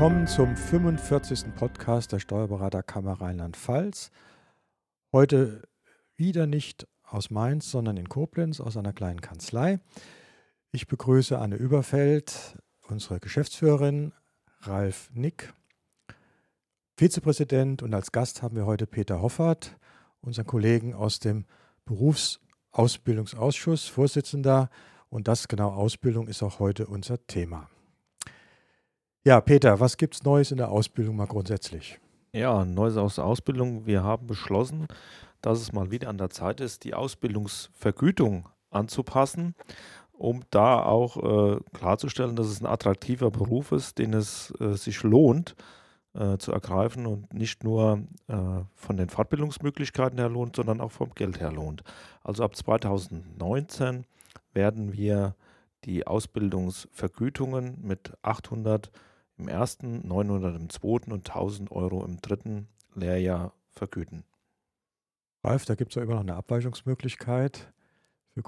willkommen zum 45. Podcast der Steuerberaterkammer Rheinland-Pfalz. Heute wieder nicht aus Mainz, sondern in Koblenz aus einer kleinen Kanzlei. Ich begrüße Anne Überfeld, unsere Geschäftsführerin, Ralf Nick, Vizepräsident und als Gast haben wir heute Peter Hoffert, unseren Kollegen aus dem Berufsausbildungsausschuss, Vorsitzender. Und das genau Ausbildung ist auch heute unser Thema. Ja, Peter, was gibt es Neues in der Ausbildung mal grundsätzlich? Ja, Neues aus der Ausbildung. Wir haben beschlossen, dass es mal wieder an der Zeit ist, die Ausbildungsvergütung anzupassen, um da auch äh, klarzustellen, dass es ein attraktiver Beruf ist, den es äh, sich lohnt äh, zu ergreifen und nicht nur äh, von den Fortbildungsmöglichkeiten her lohnt, sondern auch vom Geld her lohnt. Also ab 2019 werden wir die Ausbildungsvergütungen mit 800 im ersten, 900 im zweiten und 1000 Euro im dritten Lehrjahr vergüten. Ralf, da gibt es ja immer noch eine Abweichungsmöglichkeit.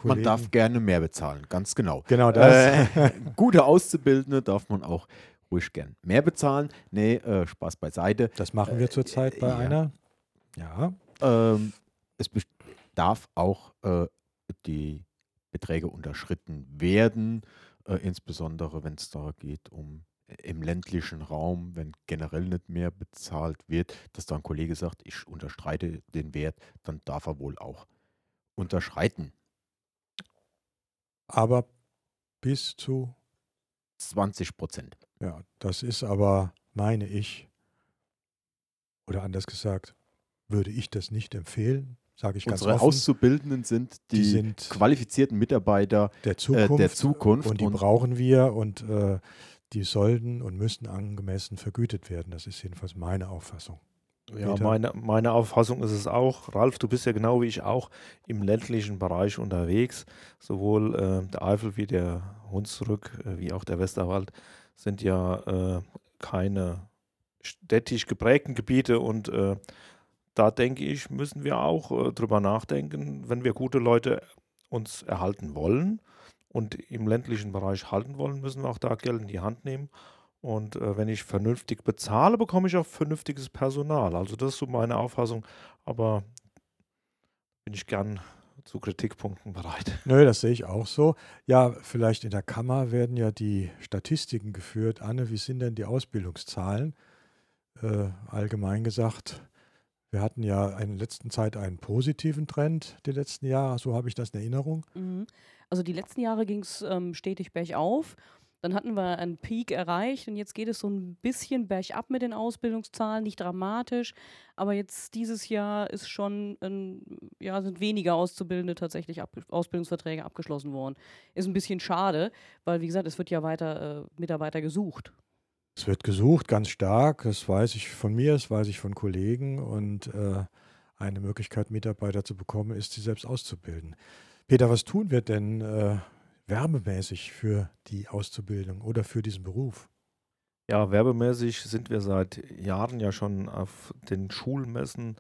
Man darf gerne mehr bezahlen, ganz genau. Genau das. Äh, gute Auszubildende darf man auch ruhig gern mehr bezahlen. Nee, äh, Spaß beiseite. Das machen wir zurzeit bei ja. einer. Ja. Ähm, es darf auch äh, die Beträge unterschritten werden, äh, insbesondere wenn es da geht um im ländlichen Raum, wenn generell nicht mehr bezahlt wird, dass da ein Kollege sagt, ich unterstreite den Wert, dann darf er wohl auch unterschreiten. Aber bis zu 20 Prozent. Ja, das ist aber, meine ich, oder anders gesagt, würde ich das nicht empfehlen, sage ich Unsere ganz offen. Auszubildenden sind die, Die sind qualifizierten Mitarbeiter der Zukunft, äh, der Zukunft. und die brauchen wir und äh, die sollten und müssen angemessen vergütet werden. Das ist jedenfalls meine Auffassung. Ja, meine, meine Auffassung ist es auch. Ralf, du bist ja genau wie ich auch im ländlichen Bereich unterwegs. Sowohl äh, der Eifel wie der Hunsrück äh, wie auch der Westerwald sind ja äh, keine städtisch geprägten Gebiete und äh, da denke ich, müssen wir auch äh, drüber nachdenken, wenn wir gute Leute uns erhalten wollen und im ländlichen Bereich halten wollen, müssen wir auch da Geld in die Hand nehmen. Und äh, wenn ich vernünftig bezahle, bekomme ich auch vernünftiges Personal. Also das ist so meine Auffassung. Aber bin ich gern zu Kritikpunkten bereit. Nö, das sehe ich auch so. Ja, vielleicht in der Kammer werden ja die Statistiken geführt. Anne, wie sind denn die Ausbildungszahlen? Äh, allgemein gesagt, wir hatten ja in der letzten Zeit einen positiven Trend, die letzten Jahre, so habe ich das in Erinnerung. Mhm. Also die letzten Jahre ging es ähm, stetig bergauf. Dann hatten wir einen Peak erreicht und jetzt geht es so ein bisschen bergab mit den Ausbildungszahlen, nicht dramatisch, aber jetzt dieses Jahr ist schon, ein, ja, sind weniger Auszubildende tatsächlich ab, Ausbildungsverträge abgeschlossen worden. Ist ein bisschen schade, weil wie gesagt, es wird ja weiter äh, Mitarbeiter gesucht. Es wird gesucht, ganz stark. Das weiß ich von mir, das weiß ich von Kollegen. Und äh, eine Möglichkeit, Mitarbeiter zu bekommen, ist, sie selbst auszubilden. Peter, was tun wir denn äh, werbemäßig für die Auszubildung oder für diesen Beruf? Ja, werbemäßig sind wir seit Jahren ja schon auf den Schulmessen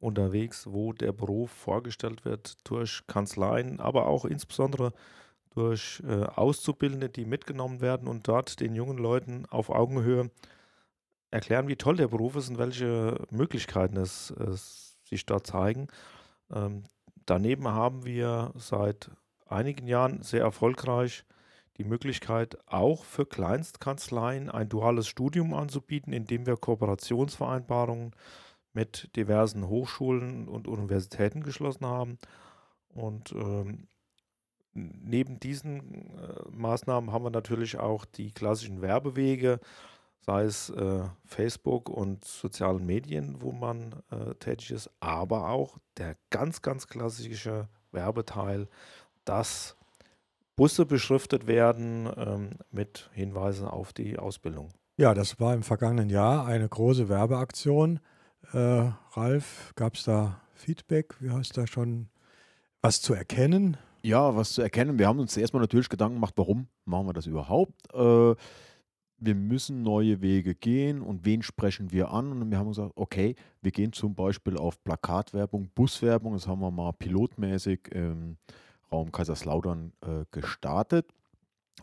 unterwegs, wo der Beruf vorgestellt wird durch Kanzleien, aber auch insbesondere durch äh, Auszubildende, die mitgenommen werden und dort den jungen Leuten auf Augenhöhe erklären, wie toll der Beruf ist und welche Möglichkeiten es, es sich dort zeigen. Ähm, daneben haben wir seit einigen Jahren sehr erfolgreich die Möglichkeit, auch für Kleinstkanzleien ein duales Studium anzubieten, indem wir Kooperationsvereinbarungen mit diversen Hochschulen und Universitäten geschlossen haben. Und ähm, neben diesen äh, Maßnahmen haben wir natürlich auch die klassischen Werbewege, sei es äh, Facebook und sozialen Medien, wo man äh, tätig ist, aber auch der ganz, ganz klassische Werbeteil, dass Busse beschriftet werden ähm, mit Hinweisen auf die Ausbildung. Ja, das war im vergangenen Jahr eine große Werbeaktion. Äh, Ralf, gab es da Feedback? Wie du da schon was zu erkennen? Ja, was zu erkennen. Wir haben uns erstmal natürlich Gedanken gemacht, warum machen wir das überhaupt? Äh, wir müssen neue Wege gehen und wen sprechen wir an? Und wir haben gesagt, okay, wir gehen zum Beispiel auf Plakatwerbung, Buswerbung, das haben wir mal pilotmäßig im Raum Kaiserslautern äh, gestartet,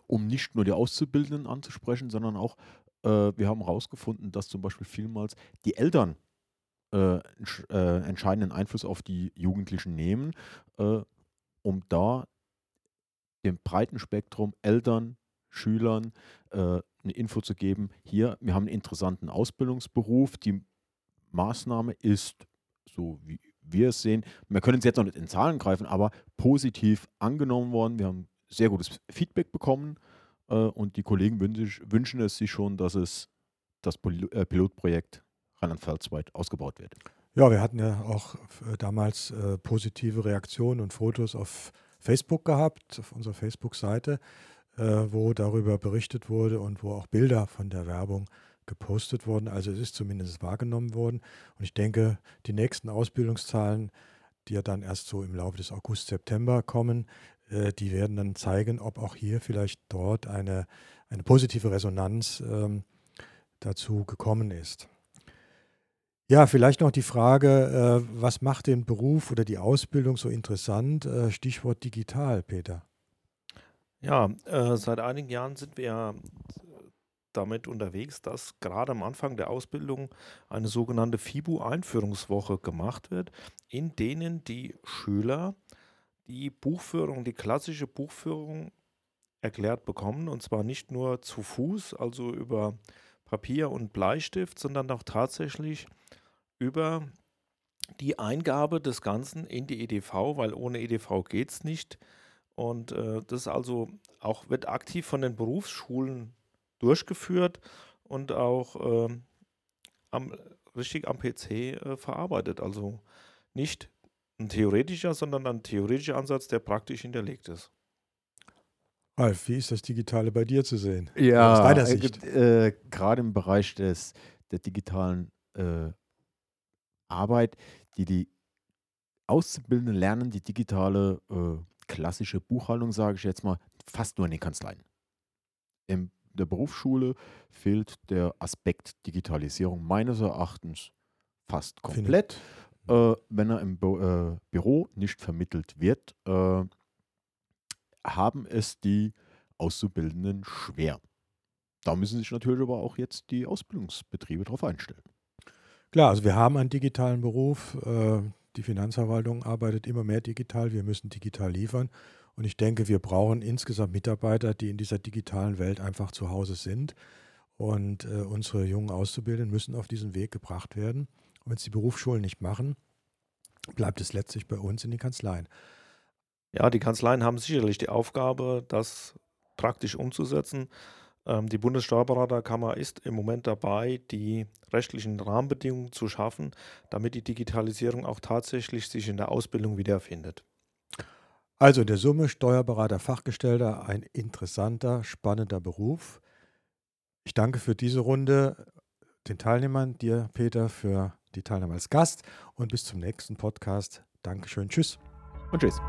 um nicht nur die Auszubildenden anzusprechen, sondern auch äh, wir haben herausgefunden, dass zum Beispiel vielmals die Eltern äh, äh, entscheidenden Einfluss auf die Jugendlichen nehmen, äh, um da dem breiten Spektrum Eltern, Schülern äh, eine Info zu geben. Hier, wir haben einen interessanten Ausbildungsberuf. Die Maßnahme ist, so wie wir es sehen, wir können es jetzt noch nicht in Zahlen greifen, aber positiv angenommen worden. Wir haben sehr gutes Feedback bekommen äh, und die Kollegen wünsch, wünschen es sich schon, dass es das äh, Pilotprojekt Rheinland-Pfalz weit ausgebaut wird. Ja, wir hatten ja auch äh, damals äh, positive Reaktionen und Fotos auf Facebook gehabt, auf unserer Facebook-Seite, äh, wo darüber berichtet wurde und wo auch Bilder von der Werbung gepostet wurden. Also es ist zumindest wahrgenommen worden. Und ich denke, die nächsten Ausbildungszahlen, die ja dann erst so im Laufe des August, September kommen, äh, die werden dann zeigen, ob auch hier vielleicht dort eine, eine positive Resonanz ähm, dazu gekommen ist. Ja, vielleicht noch die Frage, äh, was macht den Beruf oder die Ausbildung so interessant? Äh, Stichwort digital, Peter. Ja, äh, seit einigen Jahren sind wir damit unterwegs, dass gerade am Anfang der Ausbildung eine sogenannte FIBU-Einführungswoche gemacht wird, in denen die Schüler die Buchführung, die klassische Buchführung erklärt bekommen, und zwar nicht nur zu Fuß, also über Papier und Bleistift, sondern auch tatsächlich über die Eingabe des Ganzen in die EDV, weil ohne EDV geht es nicht. Und äh, das also auch wird aktiv von den Berufsschulen durchgeführt und auch äh, am, richtig am PC äh, verarbeitet. Also nicht ein theoretischer, sondern ein theoretischer Ansatz, der praktisch hinterlegt ist. Ralf, wie ist das Digitale bei dir zu sehen? Ja, aus deiner Sicht? Äh, gerade im Bereich des, der digitalen äh, Arbeit, die die Auszubildenden lernen, die digitale äh, klassische Buchhaltung, sage ich jetzt mal, fast nur in den Kanzleien. In der Berufsschule fehlt der Aspekt Digitalisierung meines Erachtens fast komplett. Äh, wenn er im Bo äh, Büro nicht vermittelt wird, äh, haben es die Auszubildenden schwer. Da müssen sich natürlich aber auch jetzt die Ausbildungsbetriebe darauf einstellen. Klar, also wir haben einen digitalen Beruf. Äh, die Finanzverwaltung arbeitet immer mehr digital. Wir müssen digital liefern. Und ich denke, wir brauchen insgesamt Mitarbeiter, die in dieser digitalen Welt einfach zu Hause sind. Und äh, unsere jungen Auszubildenden müssen auf diesen Weg gebracht werden. Und wenn es die Berufsschulen nicht machen, bleibt es letztlich bei uns in den Kanzleien. Ja, die Kanzleien haben sicherlich die Aufgabe, das praktisch umzusetzen. Ähm, die Bundessteuerberaterkammer ist im Moment dabei, die rechtlichen Rahmenbedingungen zu schaffen, damit die Digitalisierung auch tatsächlich sich in der Ausbildung wiederfindet. Also in der Summe Steuerberater, Fachgestellter, ein interessanter, spannender Beruf. Ich danke für diese Runde den Teilnehmern, dir Peter für die Teilnahme als Gast und bis zum nächsten Podcast. Dankeschön, tschüss und tschüss.